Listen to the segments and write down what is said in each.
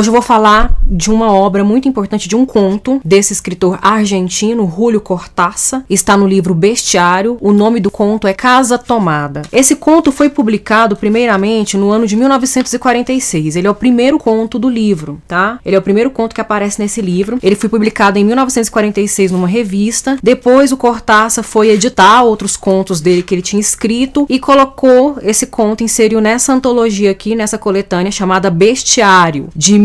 Hoje eu vou falar de uma obra muito importante, de um conto desse escritor argentino, Julio Cortázar. Está no livro Bestiário. O nome do conto é Casa Tomada. Esse conto foi publicado primeiramente no ano de 1946. Ele é o primeiro conto do livro, tá? Ele é o primeiro conto que aparece nesse livro. Ele foi publicado em 1946 numa revista. Depois o Cortázar foi editar outros contos dele que ele tinha escrito e colocou esse conto, inseriu nessa antologia aqui, nessa coletânea chamada Bestiário, de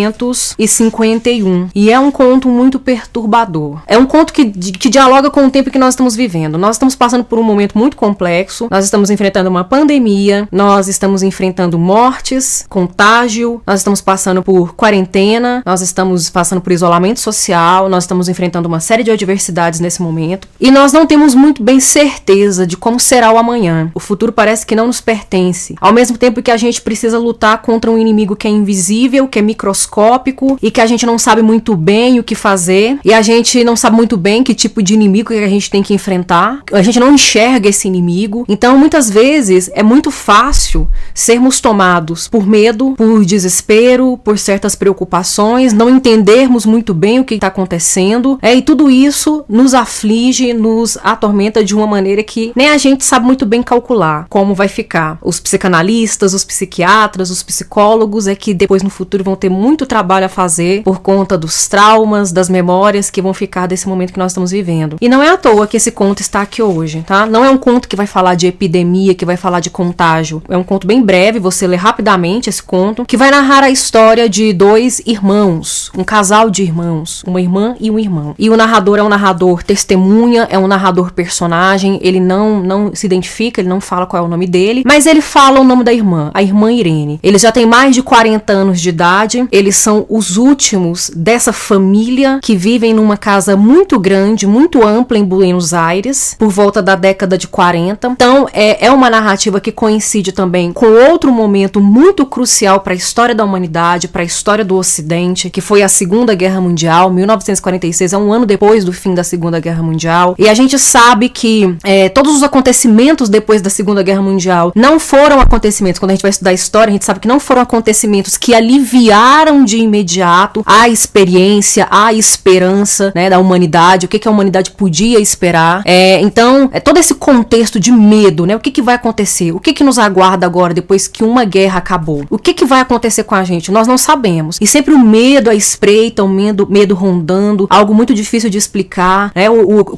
1951. E é um conto muito perturbador. É um conto que, que dialoga com o tempo que nós estamos vivendo. Nós estamos passando por um momento muito complexo, nós estamos enfrentando uma pandemia, nós estamos enfrentando mortes, contágio, nós estamos passando por quarentena, nós estamos passando por isolamento social, nós estamos enfrentando uma série de adversidades nesse momento. E nós não temos muito bem certeza de como será o amanhã. O futuro parece que não nos pertence. Ao mesmo tempo que a gente precisa lutar contra um inimigo que é invisível, que é microscópico e que a gente não sabe muito bem o que fazer e a gente não sabe muito bem que tipo de inimigo que a gente tem que enfrentar. A gente não enxerga esse inimigo. Então, muitas vezes é muito fácil sermos tomados por medo, por desespero, por certas preocupações, não entendermos muito bem o que está acontecendo. É, e tudo isso nos aflige, nos atormenta de uma maneira que nem a gente sabe muito bem calcular como vai ficar. Os psicanalistas, os psiquiatras, os psicólogos é que depois no futuro vão ter muito trabalho a fazer por conta dos traumas, das memórias que vão ficar desse momento que nós estamos vivendo. E não é à toa que esse conto está aqui hoje, tá? Não é um conto que vai falar de epidemia, que vai falar de contágio. É um conto bem breve, você lê rapidamente esse conto, que vai narrar a história de dois irmãos, um casal de irmãos, uma irmã e um irmão. E o narrador é um narrador testemunha, é um narrador personagem, ele não não se identifica, ele não fala qual é o nome dele, mas ele fala o nome da irmã, a irmã Irene. Eles já têm mais de 40 anos de idade, eles são os últimos dessa família que vivem numa casa muito grande, muito ampla em Buenos Aires, por volta da década de 40. Então, é, é uma narrativa que coincide também com outro momento muito crucial para a história da humanidade, para a história do Ocidente, que foi a Segunda Guerra Mundial. 1946 é um ano depois do fim da Segunda Guerra Mundial. E a gente sabe que é, todos os acontecimentos depois da Segunda Guerra Mundial não foram acontecimentos. Quando a gente vai estudar história, a gente sabe que não foram acontecimentos que aliviaram de imediato a experiência, a esperança né, da humanidade, o que, que a humanidade podia esperar. É, então, é todo esse contexto de medo, né? O que, que vai acontecer? O que, que nos aguarda agora depois que uma guerra acabou? O que, que vai acontecer com a gente? Nós não sabemos. E sempre o medo, a espreita, o medo, medo rondando, algo muito difícil de explicar. Né? O, o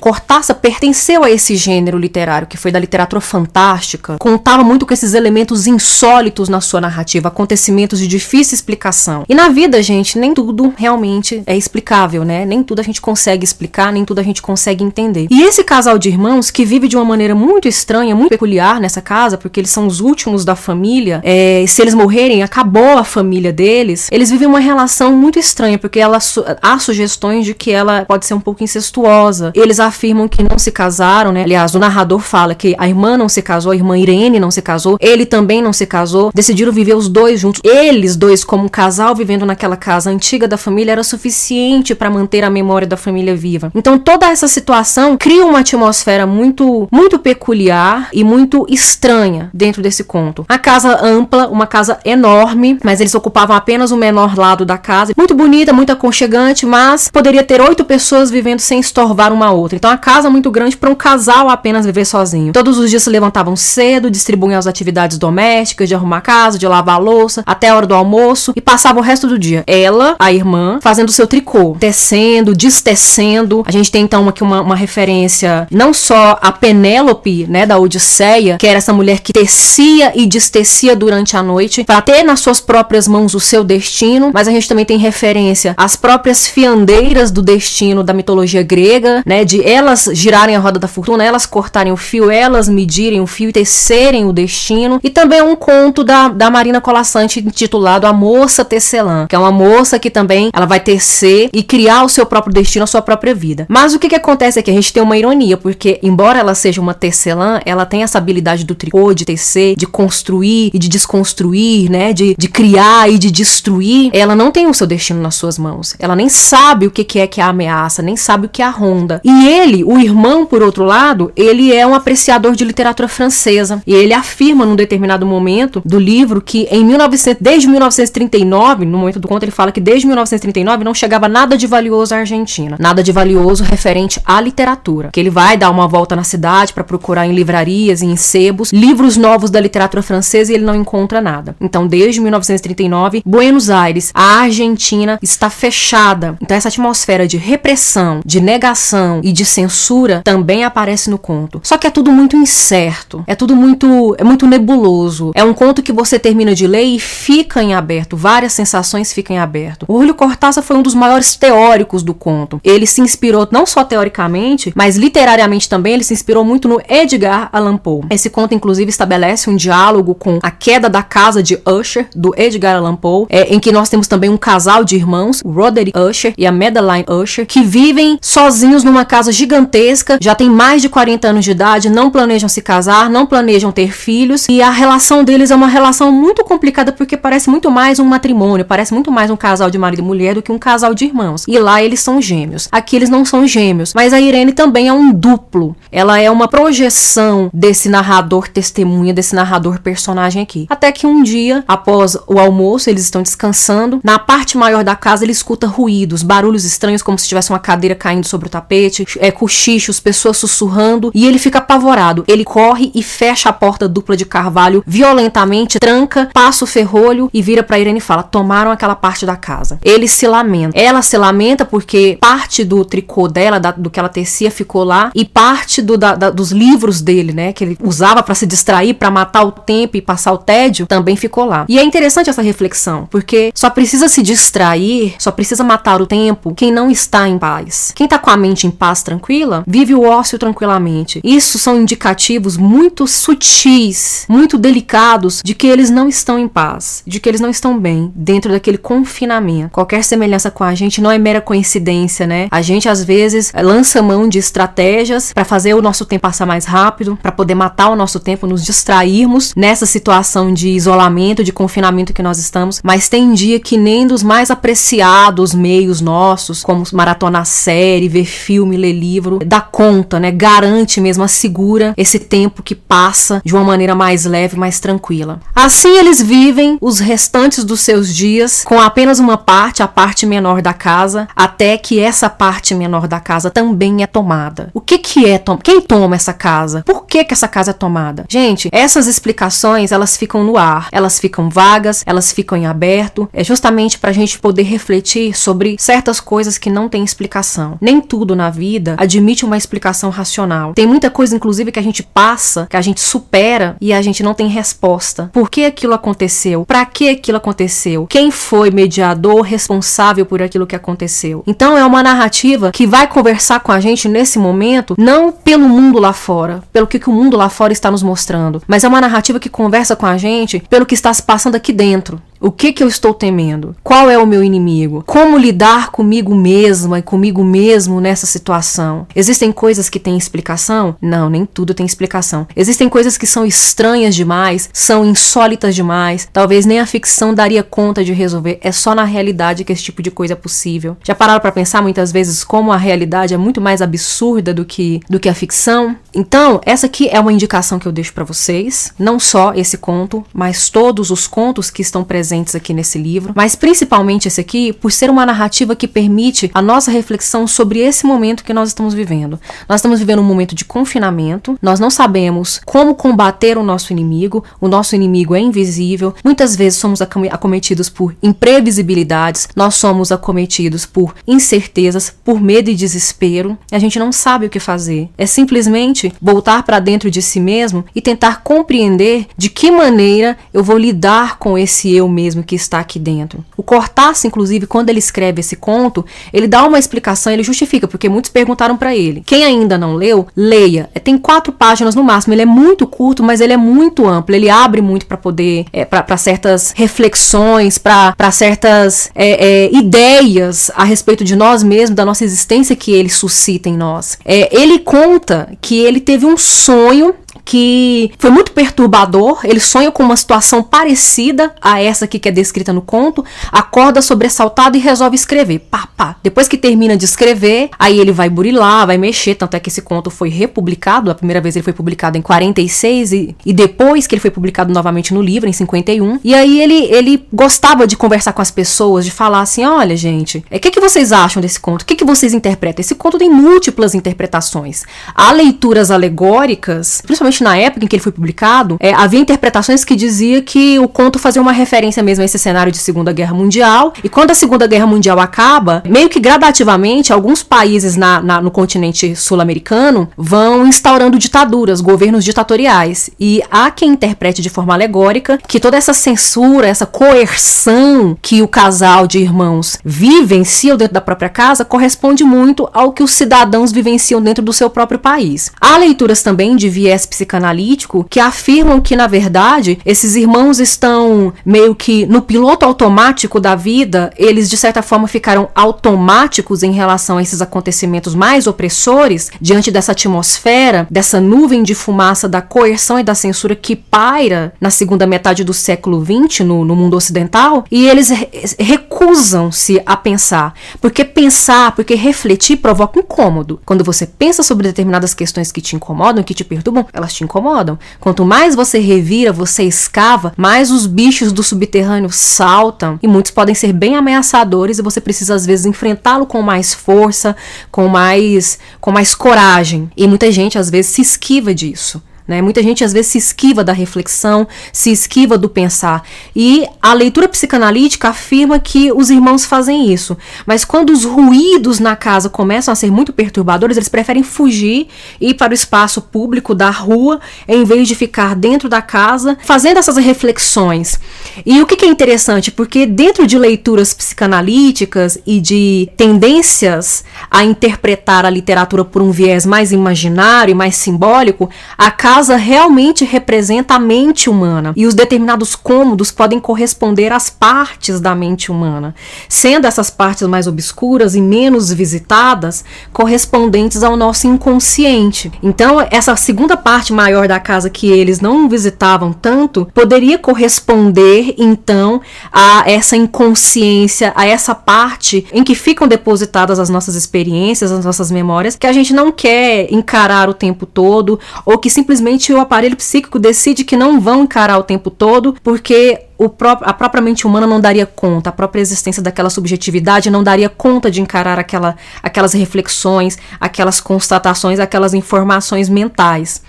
pertenceu a esse gênero literário, que foi da literatura fantástica, contava muito com esses elementos insólitos na sua narrativa, acontecimentos de difícil explicação. E na vida, gente, nem tudo realmente é explicável, né? Nem tudo a gente consegue explicar, nem tudo a gente consegue entender. E esse casal de irmãos que vive de uma maneira muito estranha, muito peculiar nessa casa, porque eles são os últimos da família, é, se eles morrerem, acabou a família deles, eles vivem uma relação muito estranha, porque ela, há sugestões de que ela pode ser um pouco incestuosa. Eles afirmam que não se casaram, né? Aliás, o narrador fala que a irmã não se casou, a irmã Irene não se casou, ele também não se casou, decidiram viver os dois juntos. Eles dois, como um casal vivendo naquela casa antiga da família, era suficiente para manter a memória da família viva. Então toda essa situação cria uma atmosfera muito, muito peculiar e muito estranha dentro desse conto. A casa ampla, uma casa enorme, mas eles ocupavam apenas o menor lado da casa. Muito bonita, muito aconchegante, mas poderia ter oito pessoas vivendo sem estorvar uma outra. Então a casa muito grande para um casal apenas viver sozinho. Todos os dias se levantavam cedo, distribuíam as atividades domésticas, de arrumar casa, de lavar a louça, até a hora do almoço e passavam o resto do dia. Ela, a irmã, fazendo seu tricô, tecendo, destecendo. A gente tem então aqui uma, uma referência não só a Penélope, né, da Odisseia, que era essa mulher que tecia e destecia durante a noite para ter nas suas próprias mãos o seu destino, mas a gente também tem referência às próprias fiandeiras do destino da mitologia grega, né, de elas girarem a roda da fortuna, elas cortarem o fio, elas medirem o fio e tecerem o destino. E também um conto da, da Marina Colassante intitulado A Moça Tecelã, que é uma moça que também ela vai tecer e criar o seu próprio destino, a sua própria vida. Mas o que que acontece é que a gente tem uma ironia, porque embora ela seja uma tecelã, ela tem essa habilidade do tricô, de tecer, de construir e de desconstruir, né, de, de criar e de destruir, ela não tem o seu destino nas suas mãos. Ela nem sabe o que que é que é a ameaça, nem sabe o que é a ronda. E ele, o irmão, por outro lado, ele é um apreciador de literatura francesa. E ele afirma num determinado momento do livro que em 1900, desde 1939, no momento do conto, ele fala que desde 1939 não chegava nada de valioso à Argentina. Nada de valioso referente à literatura. Que ele vai dar uma volta na cidade para procurar em livrarias e em sebos livros novos da literatura francesa e ele não encontra nada. Então, desde 1939, Buenos Aires, a Argentina, está fechada. Então, essa atmosfera de repressão, de negação e de censura também aparece no conto. Só que é tudo muito incerto, é tudo muito, é muito nebuloso. É um conto que você termina de ler e fica em aberto, várias sensações em aberto. O Julio Cortázar foi um dos maiores teóricos do conto. Ele se inspirou não só teoricamente, mas literariamente também, ele se inspirou muito no Edgar Allan Poe. Esse conto, inclusive, estabelece um diálogo com A Queda da Casa de Usher, do Edgar Allan Poe, é, em que nós temos também um casal de irmãos, o Roderick Usher e a Madeline Usher, que vivem sozinhos numa casa gigantesca, já tem mais de 40 anos de idade, não planejam se casar, não planejam ter filhos, e a relação deles é uma relação muito complicada porque parece muito mais um matrimônio, parece muito mais um casal de marido e mulher do que um casal de irmãos. E lá eles são gêmeos. Aqui eles não são gêmeos, mas a Irene também é um duplo. Ela é uma projeção desse narrador testemunha, desse narrador personagem aqui. Até que um dia, após o almoço, eles estão descansando, na parte maior da casa ele escuta ruídos, barulhos estranhos como se tivesse uma cadeira caindo sobre o tapete, é cochichos, pessoas sussurrando, e ele fica apavorado. Ele corre e fecha a porta dupla de carvalho violentamente, tranca, passa o ferrolho e vira para Irene e fala: "Tomaram aquela parte da casa". Ele se lamenta. Ela se lamenta porque parte do tricô dela, da, do que ela tecia, ficou lá e parte do, da, da, dos livros dele, né, que ele usava para se distrair, para matar o tempo e passar o tédio, também ficou lá. E é interessante essa reflexão, porque só precisa se distrair, só precisa matar o tempo quem não está em paz. Quem tá com a mente em paz tranquila, vive o ócio tranquilamente. Isso são indicativos muito sutis, muito delicados de que eles não estão em paz, de que eles não estão bem dentro daquele confinamento. Qualquer semelhança com a gente não é mera coincidência, né? A gente às vezes lança mão de estratégias para fazer o nosso tempo passar mais rápido, para poder matar o nosso tempo, nos distrairmos nessa situação de isolamento, de confinamento que nós estamos, mas tem dia que nem dos mais apreciados meios nossos, como maratonar série, ver filme, ler livro, dá conta, né? Garante mesmo, assegura esse tempo que passa de uma maneira mais leve, mais tranquila. Assim eles vivem os restantes dos seus dias com apenas uma parte, a parte menor da casa, até que essa parte menor da casa também é tomada. O que que é quem toma essa casa? Por que que essa casa é tomada? Gente, essas explicações elas ficam no ar, elas ficam vagas, elas ficam em aberto, é justamente para a gente poder refletir sobre certas coisas que não têm explicação. Nem tudo na vida admite uma explicação racional. Tem muita coisa, inclusive, que a gente passa, que a gente supera e a gente não tem resposta. Por que aquilo aconteceu? Para que aquilo aconteceu? Quem foi mediador responsável por aquilo que aconteceu? Então é uma narrativa que vai conversar com a gente nesse momento, não pelo mundo lá fora, pelo que, que o mundo lá fora está nos mostrando, mas é uma narrativa que conversa com a gente pelo que está se passando aqui dentro. O que que eu estou temendo? Qual é o meu inimigo? Como lidar comigo mesma e comigo mesmo nessa situação? Existem coisas que têm explicação? Não, nem tudo tem explicação. Existem coisas que são estranhas demais, são insólitas demais, talvez nem a ficção daria conta de resolver. É só na realidade que esse tipo de coisa é possível. Já pararam para pensar muitas vezes como a realidade é muito mais absurda do que do que a ficção? Então, essa aqui é uma indicação que eu deixo para vocês, não só esse conto, mas todos os contos que estão presentes aqui nesse livro, mas principalmente esse aqui, por ser uma narrativa que permite a nossa reflexão sobre esse momento que nós estamos vivendo. Nós estamos vivendo um momento de confinamento, nós não sabemos como combater o nosso inimigo, o nosso inimigo é invisível, muitas vezes somos acometidos por imprevisibilidades, nós somos acometidos por incertezas, por medo e desespero, e a gente não sabe o que fazer. É simplesmente voltar para dentro de si mesmo e tentar compreender de que maneira eu vou lidar com esse eu mesmo que está aqui dentro. O Cortázar, inclusive, quando ele escreve esse conto, ele dá uma explicação, ele justifica, porque muitos perguntaram para ele. Quem ainda não leu, leia. É, tem quatro páginas no máximo. Ele é muito curto, mas ele é muito amplo. Ele abre muito para poder, é, para certas reflexões, para certas é, é, ideias a respeito de nós mesmos, da nossa existência que ele suscita em nós. É, ele conta que ele teve um sonho que foi muito perturbador. Ele sonha com uma situação parecida a essa aqui que é descrita no conto, acorda sobressaltado e resolve escrever. Pá, pá. Depois que termina de escrever, aí ele vai burilar, vai mexer, tanto é que esse conto foi republicado. A primeira vez ele foi publicado em 46 e, e depois que ele foi publicado novamente no livro, em 51. E aí ele, ele gostava de conversar com as pessoas, de falar assim: olha, gente, o é, que, que vocês acham desse conto? O que, que vocês interpretam? Esse conto tem múltiplas interpretações. Há leituras alegóricas, principalmente na época em que ele foi publicado, é, havia interpretações que dizia que o conto fazia uma referência mesmo a esse cenário de Segunda Guerra Mundial. E quando a Segunda Guerra Mundial acaba, meio que gradativamente, alguns países na, na no continente sul-americano vão instaurando ditaduras, governos ditatoriais. E há quem interprete de forma alegórica que toda essa censura, essa coerção que o casal de irmãos vivenciam dentro da própria casa corresponde muito ao que os cidadãos vivenciam dentro do seu próprio país. Há leituras também de viés psicanalítico que afirmam que, na verdade, esses irmãos estão meio que no piloto automático da vida, eles de certa forma ficaram automáticos em relação a esses acontecimentos mais opressores, diante dessa atmosfera, dessa nuvem de fumaça da coerção e da censura que paira na segunda metade do século XX no, no mundo ocidental, e eles re recusam-se a pensar. Porque pensar, porque refletir provoca incômodo. Quando você pensa sobre determinadas questões que te incomodam, que te perturbam, elas te incomodam. Quanto mais você revira, você escava, mais os bichos do subterrâneo saltam e muitos podem ser bem ameaçadores e você precisa às vezes enfrentá-lo com mais força, com mais com mais coragem. E muita gente às vezes se esquiva disso. Né? Muita gente às vezes se esquiva da reflexão, se esquiva do pensar. E a leitura psicanalítica afirma que os irmãos fazem isso. Mas quando os ruídos na casa começam a ser muito perturbadores, eles preferem fugir e ir para o espaço público da rua, em vez de ficar dentro da casa, fazendo essas reflexões. E o que, que é interessante? Porque dentro de leituras psicanalíticas e de tendências a interpretar a literatura por um viés mais imaginário e mais simbólico, a casa realmente representa a mente humana e os determinados cômodos podem corresponder às partes da mente humana, sendo essas partes mais obscuras e menos visitadas correspondentes ao nosso inconsciente. Então, essa segunda parte maior da casa que eles não visitavam tanto poderia corresponder então a essa inconsciência, a essa parte em que ficam depositadas as nossas experiências, as nossas memórias, que a gente não quer encarar o tempo todo ou que simplesmente simplesmente o aparelho psíquico decide que não vão encarar o tempo todo, porque pró a própria mente humana não daria conta, a própria existência daquela subjetividade não daria conta de encarar aquela, aquelas reflexões, aquelas constatações, aquelas informações mentais.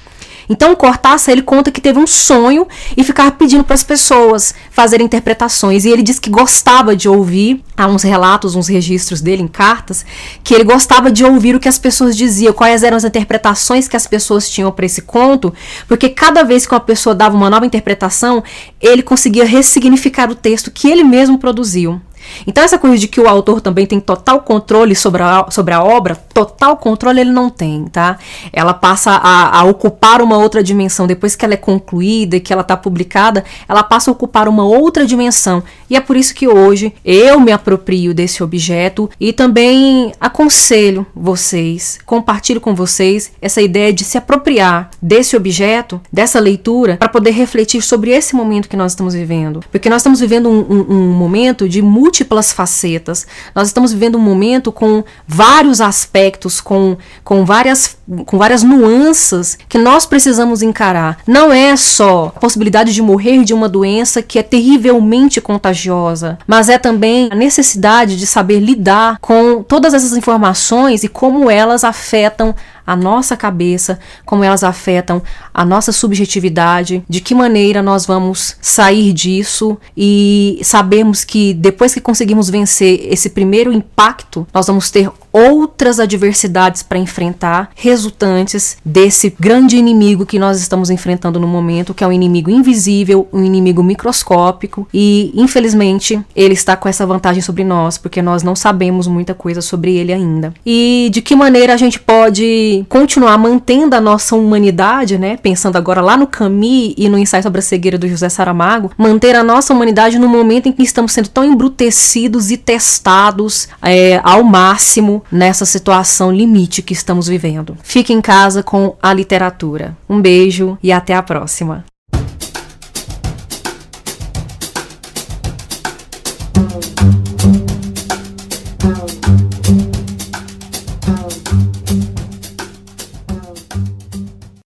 Então, Cortázar, ele conta que teve um sonho e ficava pedindo para as pessoas fazerem interpretações. E ele diz que gostava de ouvir, há uns relatos, uns registros dele em cartas, que ele gostava de ouvir o que as pessoas diziam, quais eram as interpretações que as pessoas tinham para esse conto, porque cada vez que uma pessoa dava uma nova interpretação, ele conseguia ressignificar o texto que ele mesmo produziu. Então, essa coisa de que o autor também tem total controle sobre a, sobre a obra, total controle ele não tem, tá? Ela passa a, a ocupar uma outra dimensão. Depois que ela é concluída e que ela está publicada, ela passa a ocupar uma outra dimensão. E é por isso que hoje eu me aproprio desse objeto e também aconselho vocês, compartilho com vocês essa ideia de se apropriar desse objeto, dessa leitura, para poder refletir sobre esse momento que nós estamos vivendo. Porque nós estamos vivendo um, um, um momento de múltiplas facetas. Nós estamos vivendo um momento com vários aspectos, com, com, várias, com várias nuances que nós precisamos encarar. Não é só a possibilidade de morrer de uma doença que é terrivelmente contagiosa, mas é também a necessidade de saber lidar com todas essas informações e como elas afetam a nossa cabeça, como elas afetam a nossa subjetividade, de que maneira nós vamos sair disso e sabemos que depois que conseguimos vencer esse primeiro impacto, nós vamos ter outras adversidades para enfrentar, resultantes desse grande inimigo que nós estamos enfrentando no momento, que é um inimigo invisível, um inimigo microscópico, e infelizmente ele está com essa vantagem sobre nós, porque nós não sabemos muita coisa sobre ele ainda. E de que maneira a gente pode continuar mantendo a nossa humanidade, né? Pensando agora lá no Camus e no ensaio sobre a cegueira do José Saramago, manter a nossa humanidade no momento em que estamos sendo tão embrutecidos e testados é, ao máximo nessa situação limite que estamos vivendo. Fique em casa com a literatura. Um beijo e até a próxima.